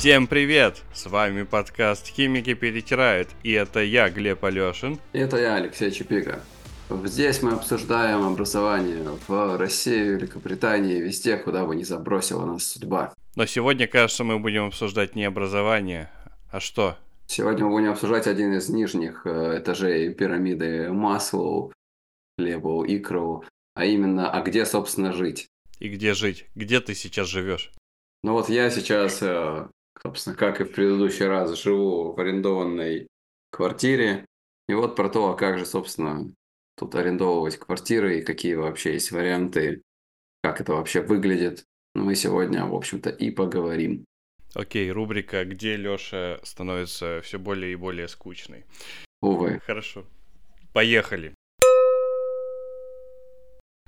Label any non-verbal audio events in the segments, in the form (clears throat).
Всем привет! С вами подкаст «Химики перетирают» и это я, Глеб Алешин. И это я, Алексей Чепика. Здесь мы обсуждаем образование в России, Великобритании, везде, куда бы ни забросила нас судьба. Но сегодня, кажется, мы будем обсуждать не образование, а что? Сегодня мы будем обсуждать один из нижних э, этажей пирамиды Маслоу, Лебоу, Икроу, а именно, а где, собственно, жить? И где жить? Где ты сейчас живешь? Ну вот я сейчас, э, собственно, как и в предыдущий раз, живу в арендованной квартире. И вот про то, а как же, собственно, тут арендовывать квартиры и какие вообще есть варианты, как это вообще выглядит. Мы сегодня, в общем-то, и поговорим. Окей, рубрика «Где Лёша становится все более и более скучной». Увы. Хорошо. Поехали.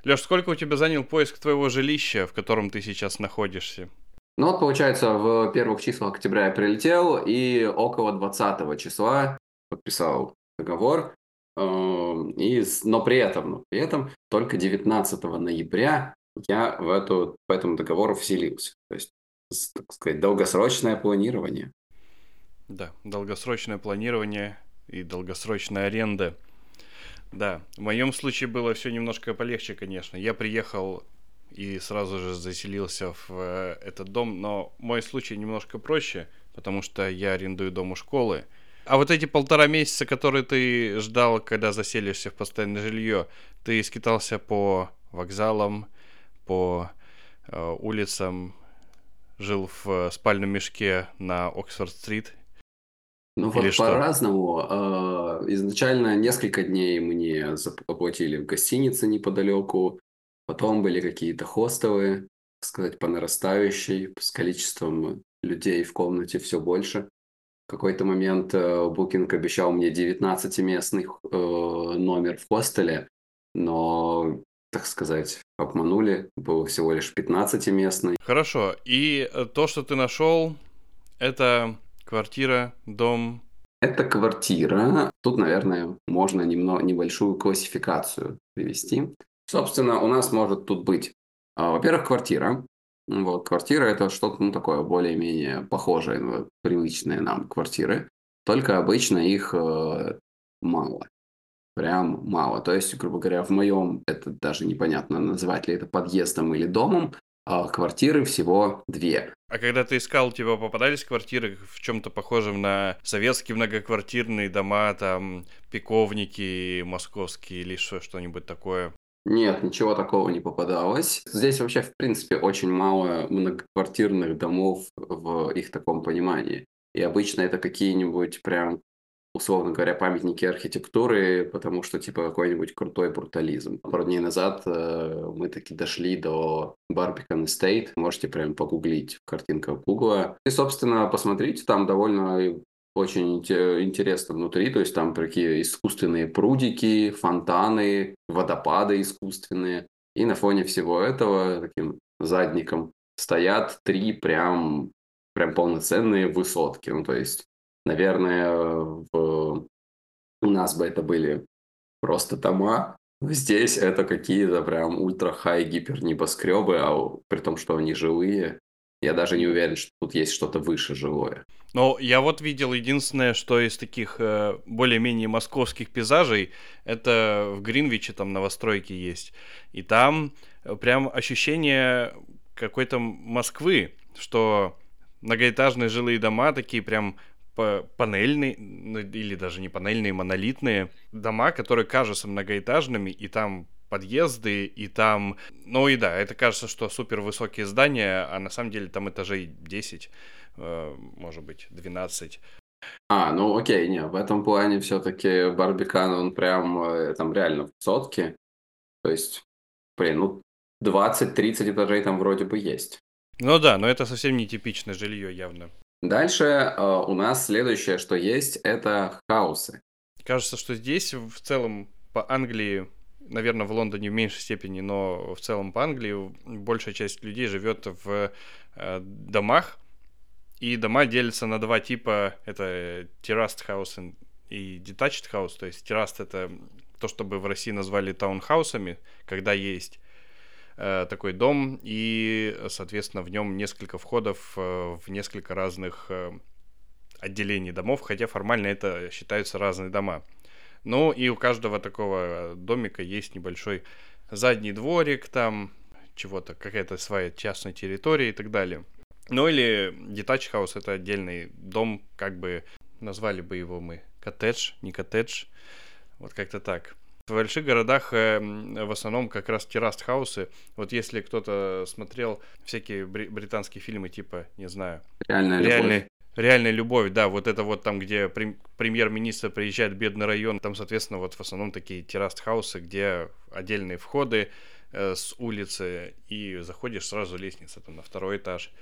Лёш, сколько у тебя занял поиск твоего жилища, в котором ты сейчас находишься? Ну вот, получается, в первых числах октября я прилетел, и около 20 числа подписал договор. Эм, и, но при этом, но при этом только 19 ноября я в, эту, в этом договору вселился. То есть, так сказать, долгосрочное планирование. Да, долгосрочное планирование и долгосрочная аренда. Да, в моем случае было все немножко полегче, конечно. Я приехал и сразу же заселился в э, этот дом. Но мой случай немножко проще, потому что я арендую дом у школы. А вот эти полтора месяца, которые ты ждал, когда заселишься в постоянное жилье, ты скитался по вокзалам, по э, улицам, жил в спальном мешке на Оксфорд-стрит. Ну Или вот по-разному. Э, изначально несколько дней мне заплатили в гостинице неподалеку. Потом были какие-то хостелы, так сказать, по нарастающей, с количеством людей в комнате все больше. В какой-то момент Booking э, обещал мне 19-местный э, номер в хостеле, но, так сказать, обманули. Был всего лишь 15-местный. Хорошо. И э, то, что ты нашел, это квартира, дом, это квартира. Тут, наверное, можно немного, небольшую классификацию привести. Собственно, у нас может тут быть, а, во-первых, квартира. Вот, квартира это что-то ну, такое более-менее похожее на привычные нам квартиры. Только обычно их э, мало. Прям мало. То есть, грубо говоря, в моем, это даже непонятно, называть ли это подъездом или домом, а квартиры всего две. А когда ты искал, у тебя попадались квартиры в чем-то похожем на советские многоквартирные дома, там, пиковники московские или что-нибудь такое? Нет, ничего такого не попадалось. Здесь вообще, в принципе, очень мало многоквартирных домов в их таком понимании. И обычно это какие-нибудь прям, условно говоря, памятники архитектуры, потому что типа какой-нибудь крутой брутализм. Пару дней назад э, мы таки дошли до Barbican Estate. Можете прям погуглить в картинках Гугла. И, собственно, посмотрите, там довольно очень интересно внутри, то есть там такие искусственные прудики, фонтаны, водопады искусственные. И на фоне всего этого таким задником стоят три прям, прям полноценные высотки. Ну, то есть, наверное, в... у нас бы это были просто дома, Здесь это какие-то прям ультра-хай гипер небоскребы, а при том, что они живые, я даже не уверен, что тут есть что-то выше живое. Ну, я вот видел единственное, что из таких э, более-менее московских пейзажей, это в Гринвиче там новостройки есть. И там э, прям ощущение какой-то Москвы, что многоэтажные жилые дома такие прям панельные, или даже не панельные, монолитные дома, которые кажутся многоэтажными, и там подъезды, и там... Ну и да, это кажется, что супер высокие здания, а на самом деле там этажей 10, э, может быть, 12. А, ну окей, не, в этом плане все-таки Барбикан, он прям э, там реально в сотке. То есть, блин, ну 20-30 этажей там вроде бы есть. Ну да, но это совсем не типичное жилье явно. Дальше э, у нас следующее, что есть, это хаусы. Кажется, что здесь в целом по Англии наверное, в Лондоне в меньшей степени, но в целом по Англии большая часть людей живет в э, домах, и дома делятся на два типа. Это terraced house и detached house. То есть terraced это то, что бы в России назвали таунхаусами, когда есть э, такой дом, и, соответственно, в нем несколько входов э, в несколько разных отделений домов, хотя формально это считаются разные дома. Ну и у каждого такого домика есть небольшой задний дворик, там чего-то, какая-то своя частная территория и так далее. Ну или detached house это отдельный дом, как бы назвали бы его мы коттедж, не коттедж, вот как-то так. В больших городах э, в основном как раз терраст-хаусы. Вот если кто-то смотрел всякие британские фильмы, типа, не знаю... Реальная любовь. Реальная любовь, да, вот это вот там, где премьер-министр приезжает в бедный район, там, соответственно, вот в основном такие терраст-хаусы, где отдельные входы э, с улицы, и заходишь сразу лестница там на второй этаж,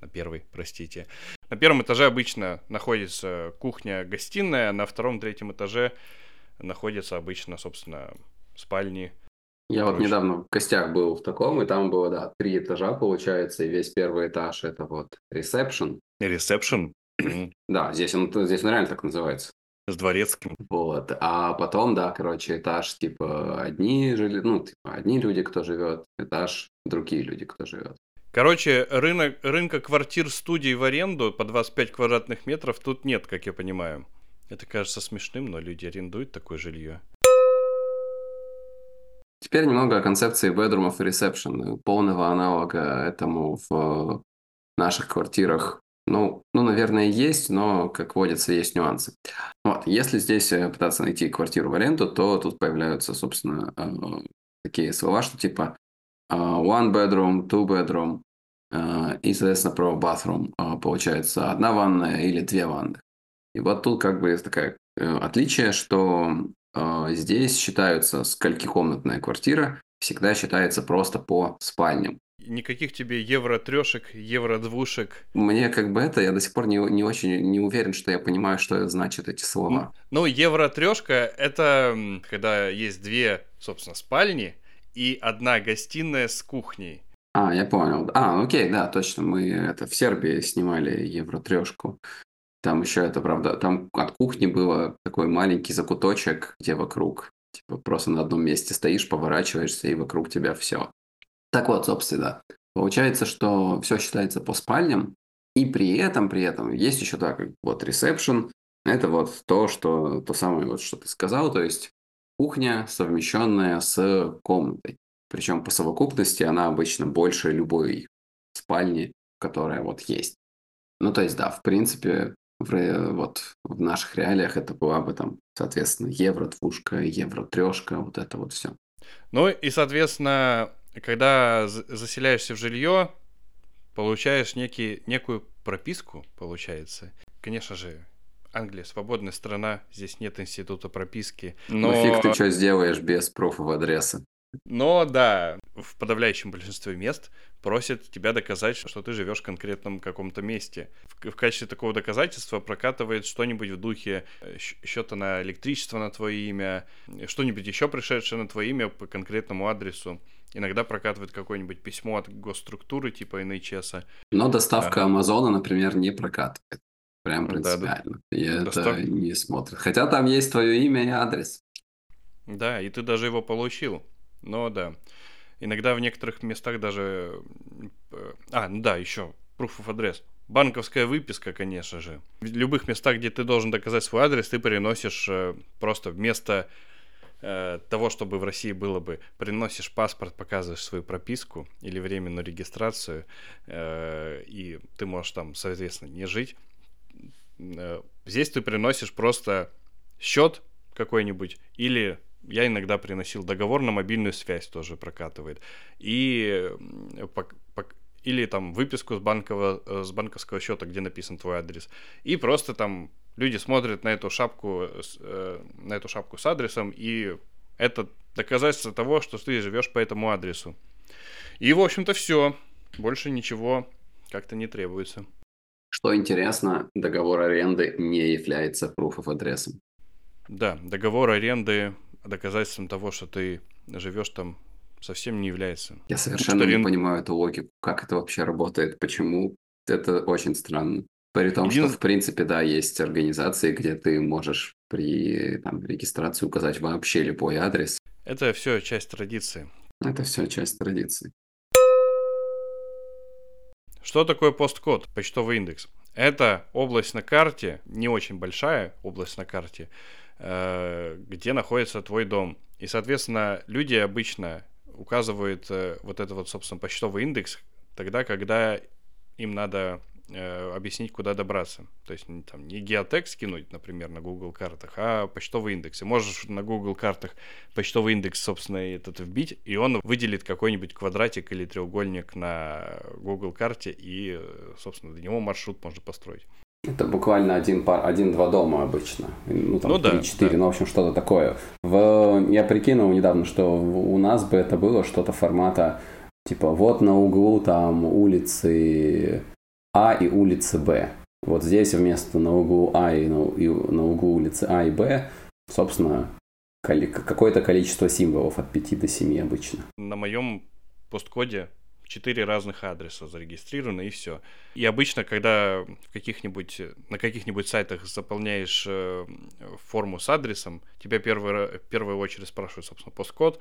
на первый, простите. На первом этаже обычно находится кухня-гостиная, на втором-третьем этаже находятся обычно, собственно, спальни. Я вот недавно в гостях был в таком, и там было, да, три этажа, получается, и весь первый этаж это вот ресепшн. Ресепшн? (clears throat) Да, здесь он, здесь он реально так называется. С дворецким. Вот. А потом, да, короче, этаж, типа, одни жили, ну, типа, одни люди, кто живет, этаж, другие люди, кто живет. Короче, рынок, рынка квартир студий в аренду по 25 квадратных метров тут нет, как я понимаю. Это кажется смешным, но люди арендуют такое жилье. Теперь немного о концепции bedroomов и reception, полного аналога этому в наших квартирах. Ну, ну, наверное, есть, но, как водится, есть нюансы. Вот, если здесь э, пытаться найти квартиру в аренду, то тут появляются, собственно, э, такие слова, что типа э, one bedroom, two bedroom, и, соответственно, про bathroom получается одна ванная или две ванны. И вот тут как бы такое э, отличие, что э, здесь считаются сколькикомнатная квартира, всегда считается просто по спальням. Никаких тебе евро-трешек, евро-двушек. Мне как бы это, я до сих пор не, не очень не уверен, что я понимаю, что значат эти слова. Ну, евро-трешка – это когда есть две, собственно, спальни и одна гостиная с кухней. А, я понял. А, окей, да, точно. Мы это в Сербии снимали евро-трешку. Там еще это, правда, там от кухни было такой маленький закуточек, где вокруг, типа, просто на одном месте стоишь, поворачиваешься, и вокруг тебя все. Так вот, собственно, получается, что все считается по спальням, и при этом, при этом есть еще так, вот ресепшн, это вот то, что, то самое, вот, что ты сказал, то есть кухня, совмещенная с комнатой. Причем по совокупности она обычно больше любой спальни, которая вот есть. Ну, то есть, да, в принципе, в, вот в наших реалиях это была бы там, соответственно, евро двушка, евро трешка, вот это вот все. Ну и, соответственно, когда заселяешься в жилье, получаешь некий, некую прописку, получается. Конечно же, Англия свободная страна, здесь нет института прописки. Но, фиг ты что сделаешь без профов адреса. Но да, в подавляющем большинстве мест просят тебя доказать, что ты живешь в конкретном каком-то месте. В, в качестве такого доказательства прокатывает что-нибудь в духе э, счета на электричество на твое имя, что-нибудь еще пришедшее на твое имя по конкретному адресу. Иногда прокатывает какое-нибудь письмо от госструктуры типа NHS. Но доставка да. Амазона, например, не прокатывает. Прям принципиально. Да, да. И Достав... это не смотрит. Хотя там есть твое имя и адрес. Да, и ты даже его получил. Но да. Иногда в некоторых местах даже... Э, а, ну да, еще proof of address. Банковская выписка, конечно же. В любых местах, где ты должен доказать свой адрес, ты переносишь э, просто вместо э, того, чтобы в России было бы, приносишь паспорт, показываешь свою прописку или временную регистрацию, и ты можешь там, соответственно, не жить. Здесь ты приносишь просто счет какой-нибудь или я иногда приносил договор на мобильную связь, тоже прокатывает. И или там выписку с, банкового, э, с банковского счета, где написан твой адрес. И просто там люди смотрят на эту шапку, э, на эту шапку с адресом, и это доказательство того, что ты живешь по этому адресу. И, в общем-то, все. Больше ничего как-то не требуется. Что интересно, договор аренды не является proof of адресом. Да, договор аренды доказательством того, что ты живешь там, совсем не является. Я совершенно что не рен... понимаю эту логику, как это вообще работает, почему. Это очень странно. При том, Един... что, в принципе, да, есть организации, где ты можешь при там, регистрации указать вообще любой адрес. Это все часть традиции. Это все часть традиции. Что такое посткод, почтовый индекс? Это область на карте, не очень большая область на карте, где находится твой дом. И, соответственно, люди обычно указывают э, вот этот вот, собственно, почтовый индекс тогда, когда им надо э, объяснить, куда добраться. То есть там не геотек скинуть, например, на Google картах, а почтовый индекс. И можешь на Google картах почтовый индекс, собственно, этот вбить, и он выделит какой-нибудь квадратик или треугольник на Google карте, и, собственно, до него маршрут можно построить. Это буквально один пар, один-два дома обычно. Ну, там, ну, 3-4, да, да. ну, в общем, что-то такое. В, я прикинул недавно, что у нас бы это было что-то формата, типа, вот на углу там улицы А и улицы Б. Вот здесь вместо на углу А и на, и на углу улицы А и Б, собственно, какое-то количество символов от 5 до 7 обычно. На моем посткоде четыре разных адреса зарегистрированы и все. И обычно, когда в каких-нибудь, на каких-нибудь сайтах заполняешь э, форму с адресом, тебя первый, в первую очередь спрашивают, собственно, посткод,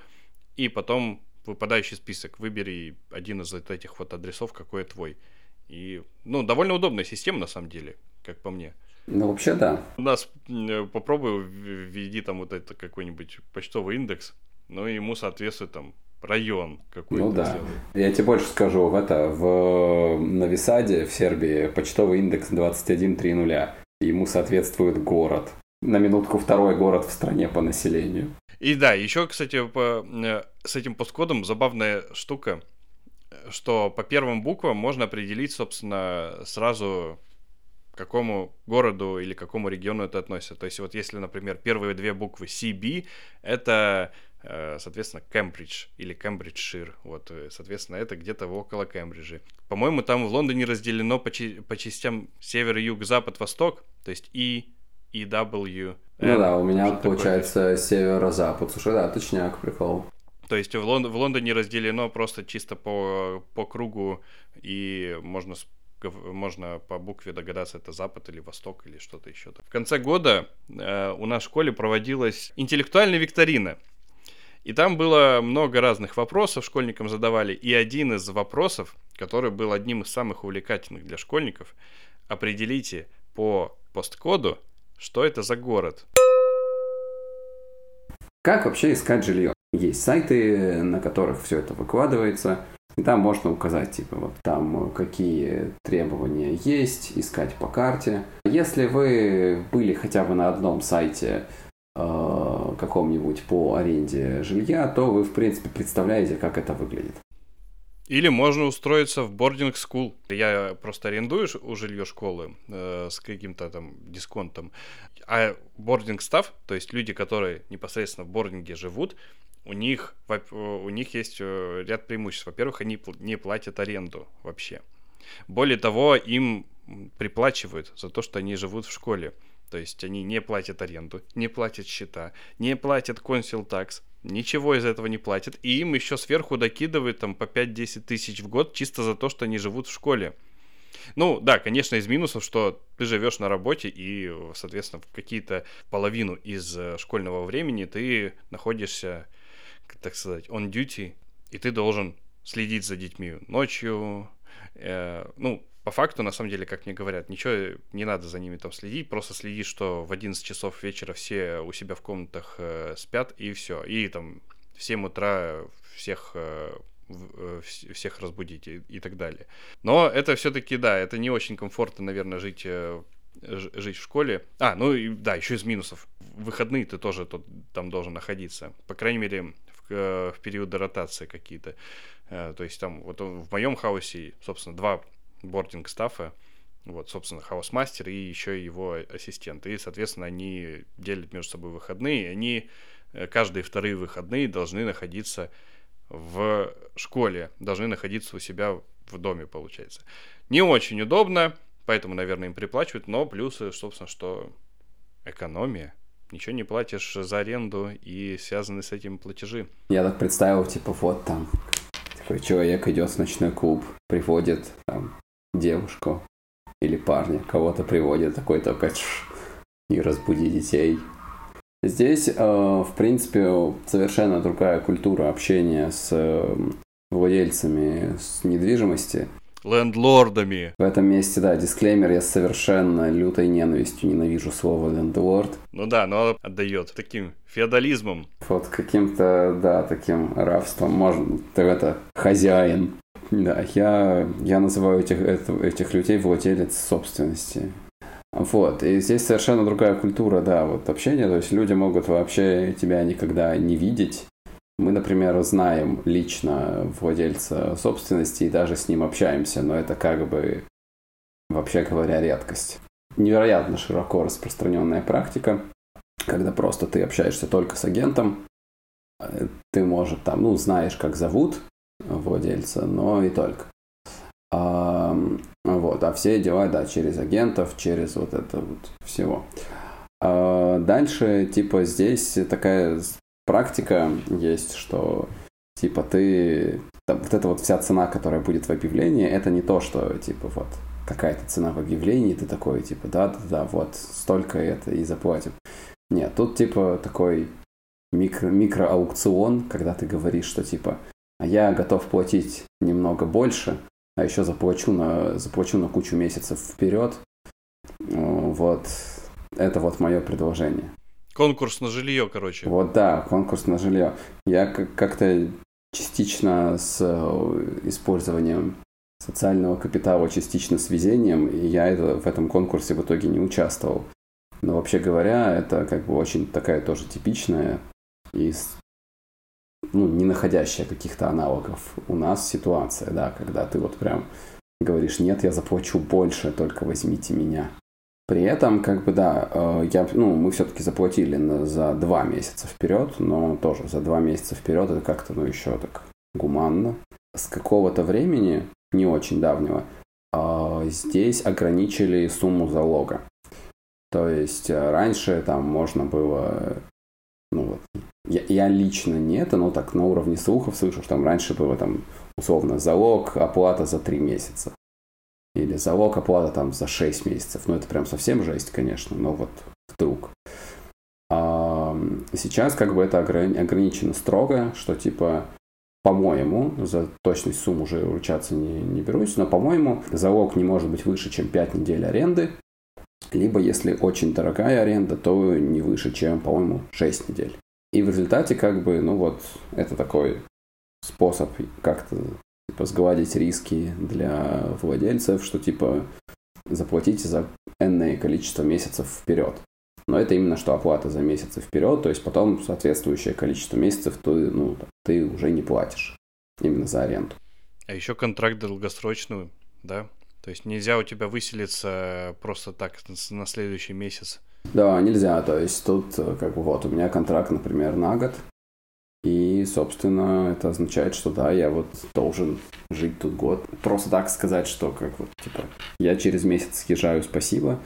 и потом выпадающий список. Выбери один из этих вот адресов, какой твой. И, ну, довольно удобная система, на самом деле, как по мне. Ну, вообще, да. У нас э, попробуй введи там вот это какой-нибудь почтовый индекс, ну, ему соответствует там район какой-то. Ну да. Сделай. Я тебе больше скажу, в это, в Новисаде, в Сербии, почтовый индекс 2130. Ему соответствует город. На минутку второй город в стране по населению. И да, еще, кстати, по, э, с этим посткодом забавная штука, что по первым буквам можно определить, собственно, сразу к какому городу или к какому региону это относится. То есть вот если, например, первые две буквы CB, это Э, соответственно, Кембридж или Кембриджшир. Вот, э, соответственно, это где-то около Кембриджа. По-моему, там в Лондоне разделено по, чи- по частям север, юг, запад, восток, то есть И, и W. Ну да, у меня получается северо-запад. Слушай, да, точняк, прикол. То есть в, Лон- в Лондоне разделено просто чисто по, по кругу, и можно можно по букве догадаться, это Запад или Восток или что-то еще. В конце года э, у нас в школе проводилась интеллектуальная викторина. И там было много разных вопросов, школьникам задавали. И один из вопросов, который был одним из самых увлекательных для школьников, определите по посткоду, что это за город. Как вообще искать жилье? Есть сайты, на которых все это выкладывается. И там можно указать, типа, вот там какие требования есть, искать по карте. Если вы были хотя бы на одном сайте Э, каком-нибудь по аренде жилья, то вы, в принципе, представляете, как это выглядит. Или можно устроиться в бординг school. Я просто арендую у жилье школы э, с каким-то там дисконтом. А бординг став, то есть люди, которые непосредственно в бординге живут, у них, у них есть э, ряд преимуществ. Во-первых, они не платят аренду вообще. Более того, им приплачивают за то, что они живут в школе. То есть они не платят аренду, не платят счета, не платят консил такс, ничего из этого не платят. И им еще сверху докидывают там по 5-10 тысяч в год чисто за то, что они живут в школе. Ну, да, конечно, из минусов, что ты живешь на работе и, соответственно, в какие-то половину из э, школьного времени ты находишься, так сказать, on duty, и ты должен следить за детьми ночью, э, ну, по факту, на самом деле, как мне говорят, ничего не надо за ними там следить, просто следи, что в 11 часов вечера все у себя в комнатах э, спят, и все. И там в 7 утра всех э, э всех разбудить и, так далее. Но это все-таки, да, это не очень комфортно, наверное, жить э, жить в школе. А, ну и да, еще из минусов. В выходные ты тоже тут, там должен находиться. По крайней мере, в, э, в периоды ротации какие-то. То есть там вот в моем house е, собственно, два boarding staff а, вот, собственно, housemaster и еще его ассистент. И, соответственно, они делят между собой выходные, и они э, каждые вторые выходные должны находиться в школе, должны находиться у себя в доме, получается. Не очень удобно, поэтому, наверное, им приплачивают, но плюсы, собственно, что экономия. Ничего не платишь за аренду и связаны с этим платежи. Я так представил, типа, вот там такой человек идет в ночной клуб, приводит там девушку или парня, кого-то приводит такой только и разбуди детей. Здесь, э, в принципе, совершенно другая культура общения с э, владельцами с недвижимости. Лендлордами. В этом месте, да, дисклеймер, я совершенно лютой ненавистью ненавижу слово лендлорд. Ну да, но отдает таким феодализмом. Вот каким-то, да, таким рабством. Можно, это хозяин. Да, я, я называю этих, этих людей владелец собственности. Вот, и здесь совершенно другая культура, да, вот общения, то есть люди могут вообще тебя никогда не видеть. Мы, например, знаем лично владельца собственности и даже с ним общаемся, но это как бы, вообще говоря, редкость. Невероятно широко распространенная практика, когда просто ты общаешься только с агентом, э, ты, может, там, ну, знаешь, как зовут владельца, но и только. А, вот, а все дела, да, через агентов, через вот это вот всего. А дальше, типа, здесь такая практика есть, что, типа, ты... Там, вот эта вот вся цена, которая будет в объявлении, это не то, что, типа, вот, какая-то цена в объявлении, ты такой, типа, да-да-да, вот, столько это и заплатим. Нет, тут, типа, такой микро, микроаукцион, когда ты говоришь, что, типа, я готов платить немного больше, а еще заплачу на, заплачу на кучу месяцев вперед. Вот. Это вот мое предложение. Конкурс на жилье, короче. Вот да, конкурс на жилье. Я как-то частично с использованием социального капитала, частично с везением, и я это, в этом конкурсе в итоге не участвовал. Но вообще говоря, это как бы очень такая тоже типичная и ну, не находящая каких-то аналогов у нас ситуация, да, когда ты вот прям говоришь, нет, я заплачу больше, только возьмите меня. При этом, как бы, да, э, я, ну, мы все-таки заплатили за два месяца вперед, но тоже за два месяца вперед это как-то, ну, еще так гуманно. С какого-то времени, не очень давнего, э, здесь ограничили сумму залога. То есть э, раньше там можно было ну вот, я, я лично не это, но так на уровне слухов слышу, что там раньше было там условно залог, оплата за три месяца. Или залог, оплата там за 6 месяцев. Ну, это прям совсем жесть, конечно, но вот вдруг. А сейчас как бы это ограничено строго, что типа по-моему, за точность сумму уже вручаться не, не берусь, но, по-моему, залог не может быть выше, чем 5 недель аренды, либо, если очень дорогая аренда, то не выше, чем, по-моему, 6 недель. И в результате, как бы, ну вот, это такой способ как-то типа, сгладить риски для владельцев, что типа заплатите за энное количество месяцев вперед. Но это именно что оплата за месяцы вперед, то есть потом соответствующее количество месяцев ты, ну, ты уже не платишь именно за аренду. А еще контракт долгосрочный, да? То есть нельзя у тебя выселиться просто так на следующий месяц. Да, нельзя. То есть тут э, как бы вот у меня контракт, например, на год. И, собственно, это означает, что да, я вот должен жить тут год. Просто так сказать, что как вот, типа, я через месяц съезжаю, спасибо,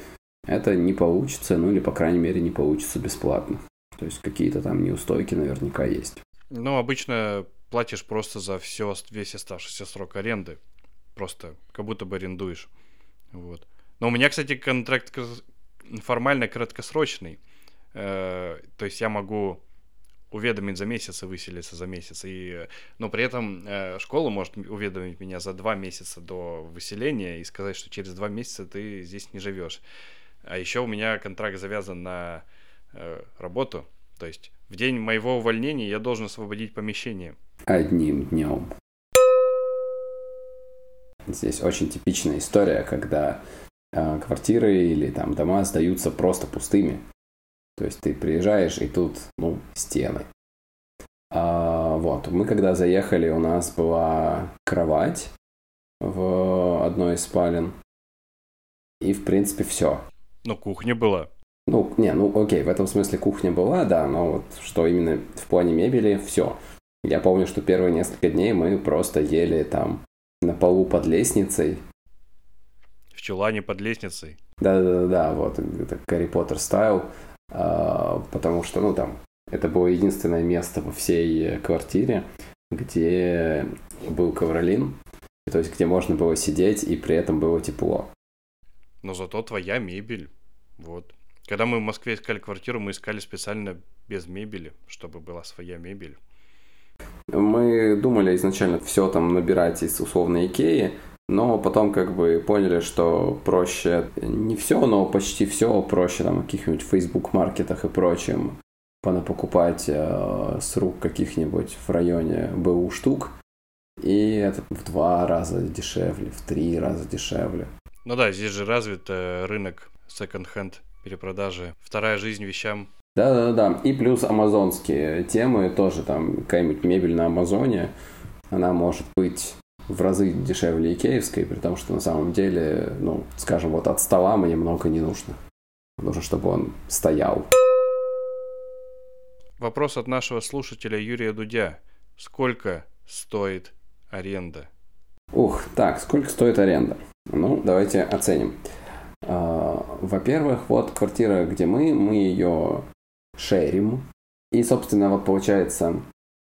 это не получится, ну или, по крайней мере, не получится бесплатно. То есть какие-то там неустойки наверняка есть. Ну, обычно платишь просто за все, весь оставшийся срок аренды. Просто как будто бы арендуешь. Вот. Но у меня, кстати, контракт формально краткосрочный. Э, то есть я могу уведомить за месяц и выселиться за месяц. И, но при этом э, школа может уведомить меня за два месяца до выселения и сказать, что через два месяца ты здесь не живешь. А еще у меня контракт завязан на э, работу. То есть в день моего увольнения я должен освободить помещение. Одним днем. Здесь очень типичная история, когда квартиры или там дома сдаются просто пустыми. То есть ты приезжаешь, и тут, ну, стены. А, вот, мы когда заехали, у нас была кровать в одной из спален. И, в принципе, все. Ну, кухня была. Ну, не, ну окей, в этом смысле кухня была, да, но вот что именно в плане мебели, все. Я помню, что первые несколько дней мы просто ели там на полу под лестницей. В чулане под лестницей. Да-да-да, вот, это Гарри Поттер стайл, а, потому что, ну, там, это было единственное место во всей квартире, где был ковролин, то есть где можно было сидеть и при этом было тепло. Но зато твоя мебель, вот. Когда мы в Москве искали квартиру, мы искали специально без мебели, чтобы была своя мебель. Мы думали изначально все там набирать из условной Икеи, но потом как бы поняли, что проще не все, но почти все проще там в каких-нибудь Facebook маркетах и прочем покупать э, с рук каких-нибудь в районе БУ штук. И это в два раза дешевле, в три раза дешевле. Ну да, здесь же развит э, рынок секонд-хенд перепродажи. Вторая жизнь вещам да-да-да. И плюс амазонские темы, тоже там какая-нибудь мебель на Амазоне, она может быть в разы дешевле икеевской, при том, что на самом деле, ну, скажем, вот от стола мне много не нужно. Нужно, чтобы он стоял. Вопрос от нашего слушателя Юрия Дудя. Сколько стоит аренда? Ух, так, сколько стоит аренда? Ну, давайте оценим. А, во-первых, вот квартира, где мы, мы ее шерим. И, собственно, вот получается,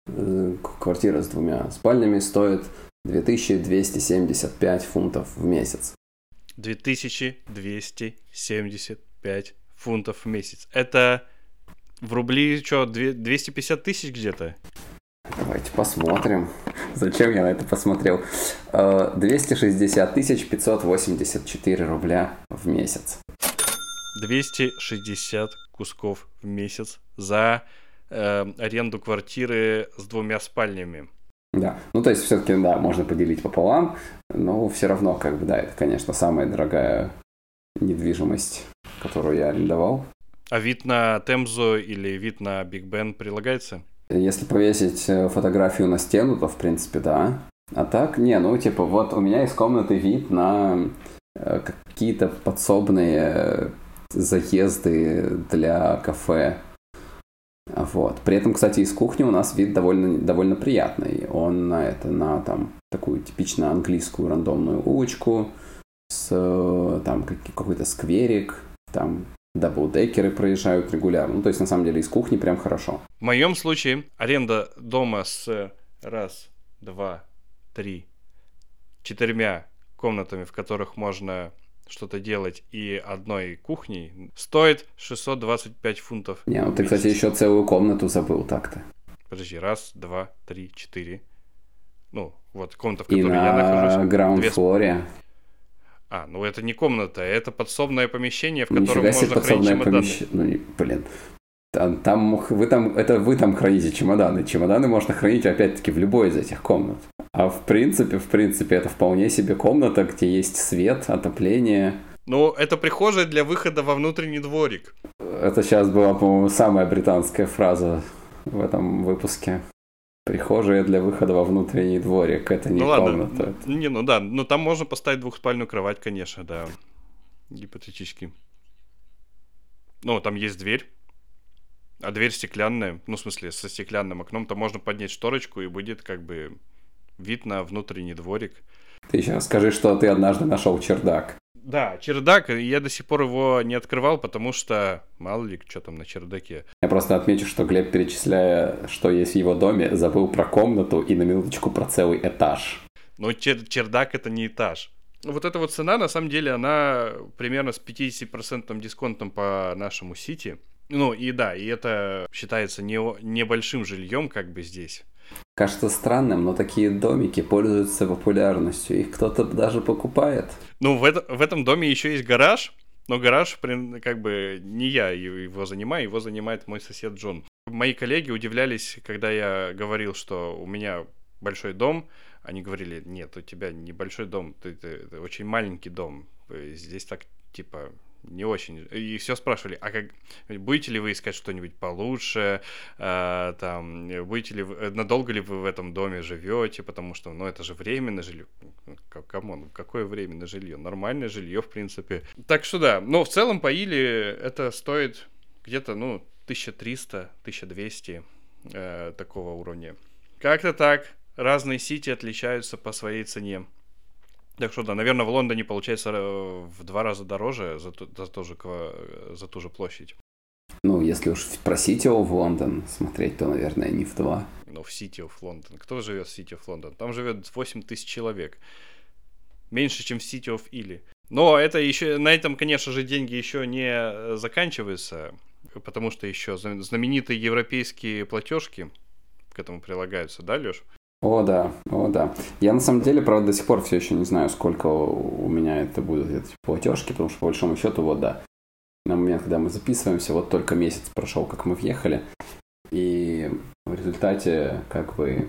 э, квартира с двумя спальнями стоит 2275 фунтов в месяц. 2275 фунтов в месяц. Это в рубли что, 250 тысяч где-то? Давайте посмотрим. (laughs) Зачем я на это посмотрел? 260 э, тысяч 584 рубля в месяц. 260 кусков в месяц за э, аренду квартиры с двумя спальнями. Да, ну то есть все-таки, да, можно поделить пополам, но все равно, как бы, да, это, конечно, самая дорогая недвижимость, которую я арендовал. А вид на Темзу или вид на Биг Бен прилагается? Если повесить э, фотографию на стену, то в принципе да. А так, не, ну типа вот у меня из комнаты вид на э, какие-то подсобные заезды для кафе. Вот. При этом, кстати, из кухни у нас вид довольно, довольно приятный. Он на это, на там такую типично английскую рандомную улочку с там какой-то скверик, там даблдекеры проезжают регулярно. Ну, то есть, на самом деле, из кухни прям хорошо. В моем случае аренда дома с раз, два, три, четырьмя комнатами, в которых можно что-то делать и одной кухней стоит 625 фунтов. Не, ну ты, кстати, еще целую комнату забыл так-то. Подожди, раз, два, три, четыре. Ну, вот комната, в которой и я нахожусь. на граунд-флоре. А, ну это не комната, это подсобное помещение, в котором Нифига можно хранить чемоданы. Помещ... Ну, блин, там, там, вы там, это вы там храните чемоданы. Чемоданы можно хранить, опять-таки, в любой из этих комнат. А в принципе, в принципе, это вполне себе комната, где есть свет, отопление. Ну, это прихожая для выхода во внутренний дворик. Это сейчас была, по-моему, самая британская фраза в этом выпуске. Прихожая для выхода во внутренний дворик. Это не ну, ладно. комната. Не, ну да, но там можно поставить двухспальную кровать, конечно, да. Гипотетически. Ну, там есть дверь. А дверь стеклянная, ну, в смысле, со стеклянным окном, то можно поднять шторочку, и будет как бы вид на внутренний дворик. Ты сейчас скажи, что ты однажды нашел чердак. Да, чердак, я до сих пор его не открывал, потому что мало ли, что там на чердаке. Я просто отмечу, что Глеб, перечисляя, что есть в его доме, забыл про комнату и на минуточку про целый этаж. Но чер- чердак это не этаж. Вот эта вот цена, на самом деле, она примерно с 50% дисконтом по нашему сити. Ну и да, и это считается не, небольшим жильем как бы здесь. Кажется странным, но такие домики пользуются популярностью. Их кто-то даже покупает. Ну, в, это, в этом доме еще есть гараж, но гараж, как бы, не я его занимаю, его занимает мой сосед Джон. Мои коллеги удивлялись, когда я говорил, что у меня большой дом. Они говорили, нет, у тебя небольшой дом, ты, ты, ты очень маленький дом. Здесь так, типа, не очень. И все спрашивали, а как будете ли вы искать что-нибудь получше, а, там, будете ли вы, надолго ли вы в этом доме живете, потому что, ну, это же временное жилье. Come on, какое временное жилье? Нормальное жилье, в принципе. Так что да, но в целом по Ely это стоит где-то, ну, 1300-1200 э, такого уровня. Как-то так. Разные сити отличаются по своей цене. Так что да, наверное, в Лондоне получается э, в два раза дороже за, ту, за, ту, же, за ту же площадь. Ну, если уж про Сити в Лондон смотреть, то, наверное, не в два. Ну, в Сити в Лондон. Кто живет в Сити в Лондон? Там живет 8 тысяч человек. Меньше, чем в Сити of Или. Но это еще, на этом, конечно же, деньги еще не э, заканчиваются, потому что еще знаменитые европейские платежки к этому прилагаются, да, Леш? О, да, о, да. Я на самом деле, правда, до сих пор все еще не знаю, сколько у меня это будут эти платежки, потому что по большому счету, вот да, на момент, когда мы записываемся, вот только месяц прошел, как мы въехали, и в результате, как бы,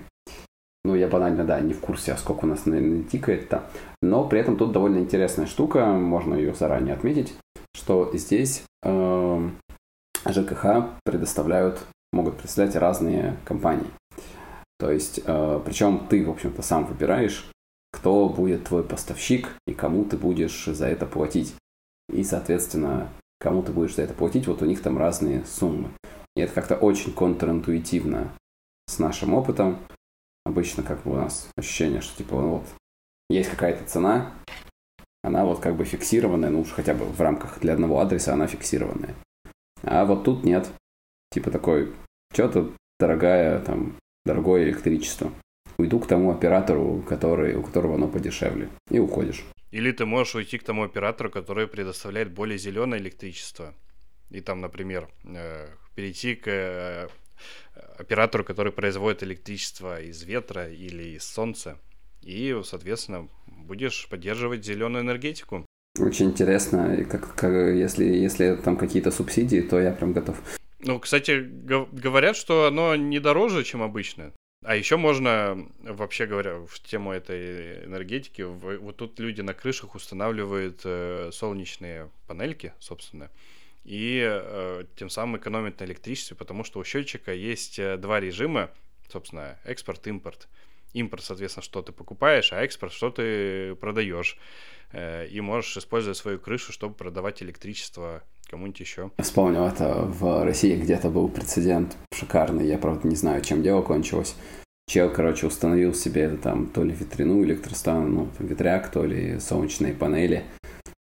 ну, я банально, да, не в курсе, а сколько у нас тикает-то, но при этом тут довольно интересная штука, можно ее заранее отметить, что здесь э, ЖКХ предоставляют, могут представлять разные компании. То есть, э, причем ты, в общем-то, сам выбираешь, кто будет твой поставщик и кому ты будешь за это платить. И, соответственно, кому ты будешь за это платить, вот у них там разные суммы. И это как-то очень контринтуитивно с нашим опытом. Обычно как бы у нас ощущение, что типа вот есть какая-то цена, она вот как бы фиксированная, ну уж хотя бы в рамках для одного адреса она фиксированная. А вот тут нет. Типа такой, что-то дорогая там дорогое электричество. Уйду к тому оператору, который, у которого оно подешевле. И уходишь. Или ты можешь уйти к тому оператору, который предоставляет более зеленое электричество. И там, например, э, перейти к э, оператору, который производит электричество из ветра или из солнца. И, соответственно, будешь поддерживать зеленую энергетику. Очень интересно, как, как, если, если там какие-то субсидии, то я прям готов. Ну, кстати, говорят, что оно не дороже, чем обычно. А еще можно, вообще говоря, в тему этой энергетики, вот тут люди на крышах устанавливают э, солнечные панельки, собственно, и э, тем самым экономят на электричестве, потому что у счетчика есть э, два режима, собственно, экспорт-импорт. Импорт, соответственно, что ты покупаешь, а экспорт, что ты продаешь. И можешь использовать свою крышу, чтобы продавать электричество кому-нибудь еще. Вспомнил это в России где-то был прецедент шикарный. Я, правда, не знаю, чем дело кончилось. Чел, короче, установил себе это там то ли ветряную электростанцию, ну, ветряк, то ли солнечные панели.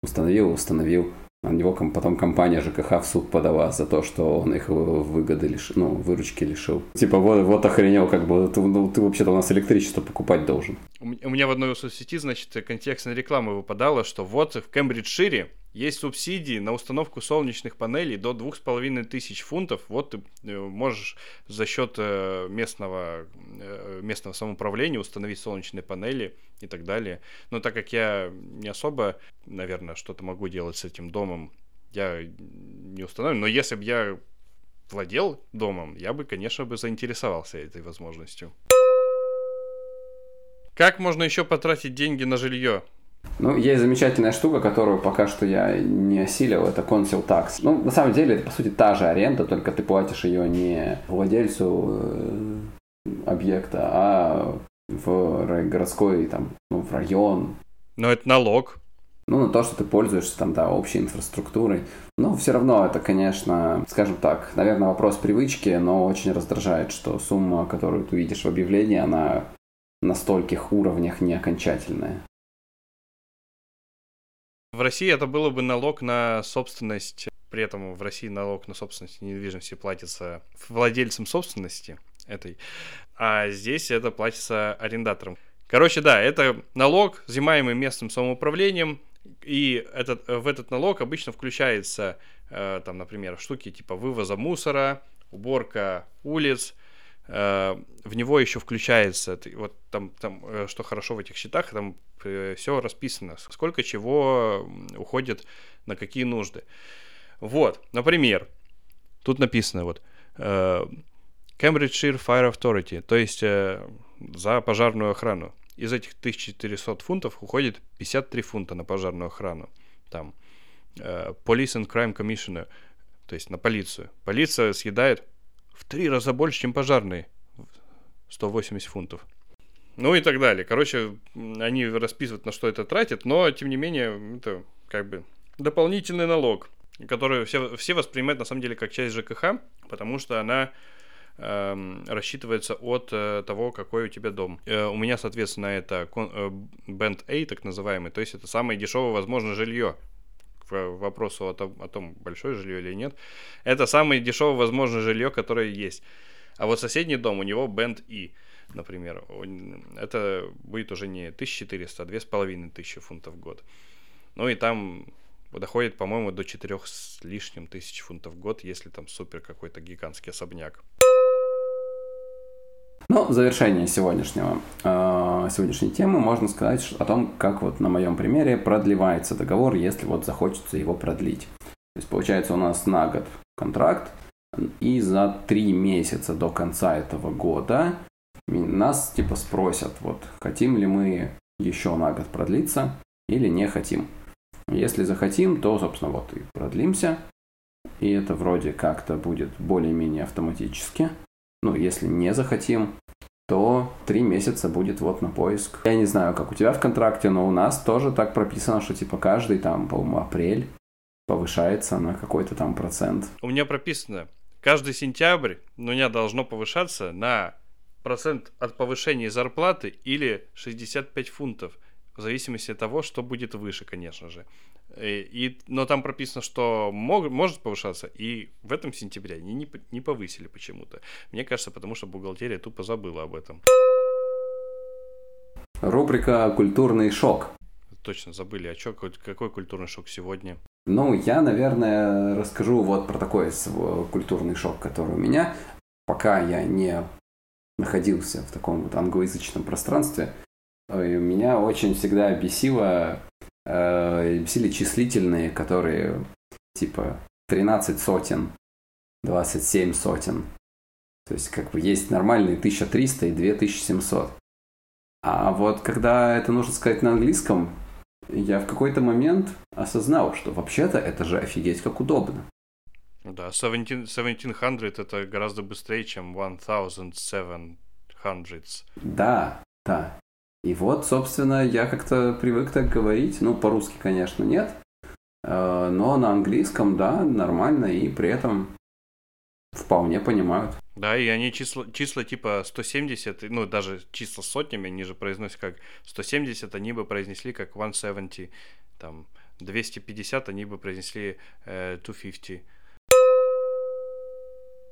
Установил, установил. На него потом компания ЖКХ в суд подала за то, что он их выгоды лишил, ну, выручки лишил. Типа, вот, вот охренел, как бы, ты, ну, ты вообще-то у нас электричество покупать должен. У меня в одной соцсети, значит, контекстная реклама выпадала, что вот в Кембриджшире есть субсидии на установку солнечных панелей до двух с половиной тысяч фунтов. Вот ты э, можешь за счет э, местного, э, местного самоуправления установить солнечные панели и так далее. Но так как я не особо, наверное, что-то могу делать с этим домом, я не установлю. Но если бы я владел домом, я бы, конечно, бы заинтересовался этой возможностью. Как можно еще потратить деньги на жилье? Ну, есть замечательная штука, которую пока что я не осилил, это Conceal Tax. Ну, на самом деле, это, по сути, та же аренда, только ты платишь ее не владельцу э, объекта, а в городской, там, ну, в район. Но это налог. Ну, на то, что ты пользуешься там, да, общей инфраструктурой. Но все равно это, конечно, скажем так, наверное, вопрос привычки, но очень раздражает, что сумма, которую ты видишь в объявлении, она на стольких уровнях не окончательная. В России это было бы налог на собственность, при этом в России налог на собственность недвижимости платится владельцам собственности этой, а здесь это платится арендаторам. Короче, да, это налог, взимаемый местным самоуправлением, и этот, в этот налог обычно включается, э, там, например, штуки типа вывоза мусора, уборка улиц, в него еще включается, вот там, там, э, что хорошо в этих счетах, там э, все расписано, сколько чего уходит на какие нужды. Вот, например, тут написано вот Cambridgeshire Fire Authority, то есть за пожарную охрану. Из этих 1400 фунтов уходит 53 фунта на пожарную охрану. Там Police and Crime Commissioner, то есть на полицию. Полиция съедает в три раза больше, чем пожарные. 180 фунтов. Ну и так далее. Короче, они расписывают, на что это тратят, но, тем не менее, это как бы дополнительный налог, который все, все воспринимают на самом деле как часть ЖКХ, потому что она э, рассчитывается от э, того, какой у тебя дом. Э, у меня, соответственно, это э, Band A, так называемый, то есть это самое дешевое возможное жилье вопросу о том, о том, большое жилье или нет, это самое дешевое возможное жилье, которое есть. А вот соседний дом, у него Band E, например, это будет уже не 1400, а 2500 фунтов в год. Ну и там доходит, по-моему, до 4 с лишним тысяч фунтов в год, если там супер какой-то гигантский особняк. Ну, в завершение сегодняшнего, э, сегодняшней темы можно сказать о том, как вот на моем примере продлевается договор, если вот захочется его продлить. То есть получается у нас на год контракт, и за три месяца до конца этого года нас типа спросят, вот хотим ли мы еще на год продлиться или не хотим. Если захотим, то, собственно, вот и продлимся. И это вроде как-то будет более-менее автоматически. Ну, если не захотим, то три месяца будет вот на поиск. Я не знаю, как у тебя в контракте, но у нас тоже так прописано, что типа каждый там, по-моему, апрель повышается на какой-то там процент. У меня прописано, каждый сентябрь у меня должно повышаться на процент от повышения зарплаты или 65 фунтов в зависимости от того, что будет выше, конечно же. И, э, и, но там прописано, что мог, может повышаться, и в этом сентябре они не, не повысили почему-то. Мне кажется, потому что бухгалтерия тупо забыла об этом. Рубрика «Культурный шок». Точно, забыли. А чё, какой культурный шок сегодня? Ну, я, наверное, расскажу вот про такой культурный шок, который у меня. Пока я не находился в таком вот англоязычном пространстве, меня очень всегда бесило, э, бесили числительные, которые типа 13 сотен, 27 сотен. То есть как бы есть нормальные 1300 и 2700. А вот когда это нужно сказать на английском, я в какой-то момент осознал, что вообще-то это же офигеть как удобно. Да, 17, 1700 это гораздо быстрее, чем 1700. Да, да. И вот, собственно, я как-то привык так говорить. Ну, по-русски, конечно, нет. Э, но на английском, да, нормально. И при этом вполне понимают. Да, и они числа, числа типа 170, ну, даже числа сотнями, они же произносят как 170, они бы произнесли как 170. Там 250 они бы произнесли э, 250.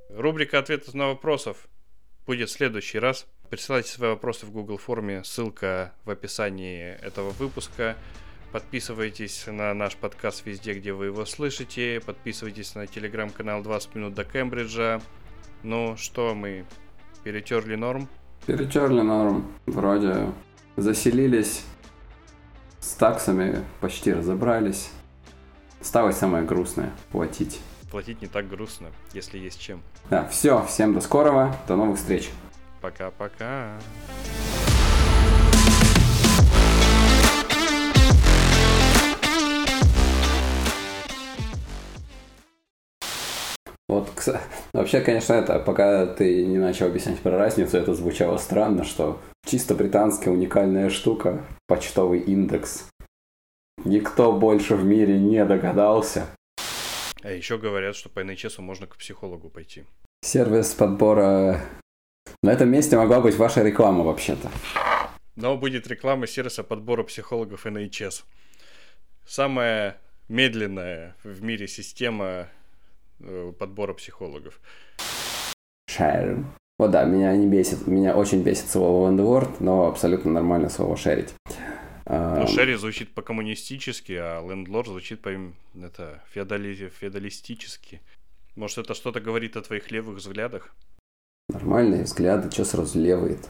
Рубрика ответов на вопросов будет в следующий раз. Присылайте свои вопросы в Google форме, ссылка в описании этого выпуска. Подписывайтесь на наш подкаст везде, где вы его слышите. Подписывайтесь на телеграм-канал 20 минут до Кембриджа. Ну что, мы перетерли норм? Перетерли норм. Вроде заселились с таксами, почти разобрались. Осталось самое грустное – платить. Платить не так грустно, если есть чем. Да, все, всем до скорого, до новых встреч. Пока-пока. Вот, вообще, конечно, это, пока ты не начал объяснять про разницу, это звучало странно, что чисто британская уникальная штука, почтовый индекс. Никто больше в мире не догадался. А еще говорят, что по NHS можно к психологу пойти. Сервис подбора на этом месте могла быть ваша реклама вообще-то. Но будет реклама сервиса подбора психологов NHS. Самая медленная в мире система э, подбора психологов. Share. Вот да, меня не бесит, меня очень бесит слово landlord, но абсолютно нормально слово шерить. Ну, шерри звучит по-коммунистически, а лендлорд звучит по это феодали... феодалистически. Может, это что-то говорит о твоих левых взглядах? Нормальные взгляды, что сразу левые -то?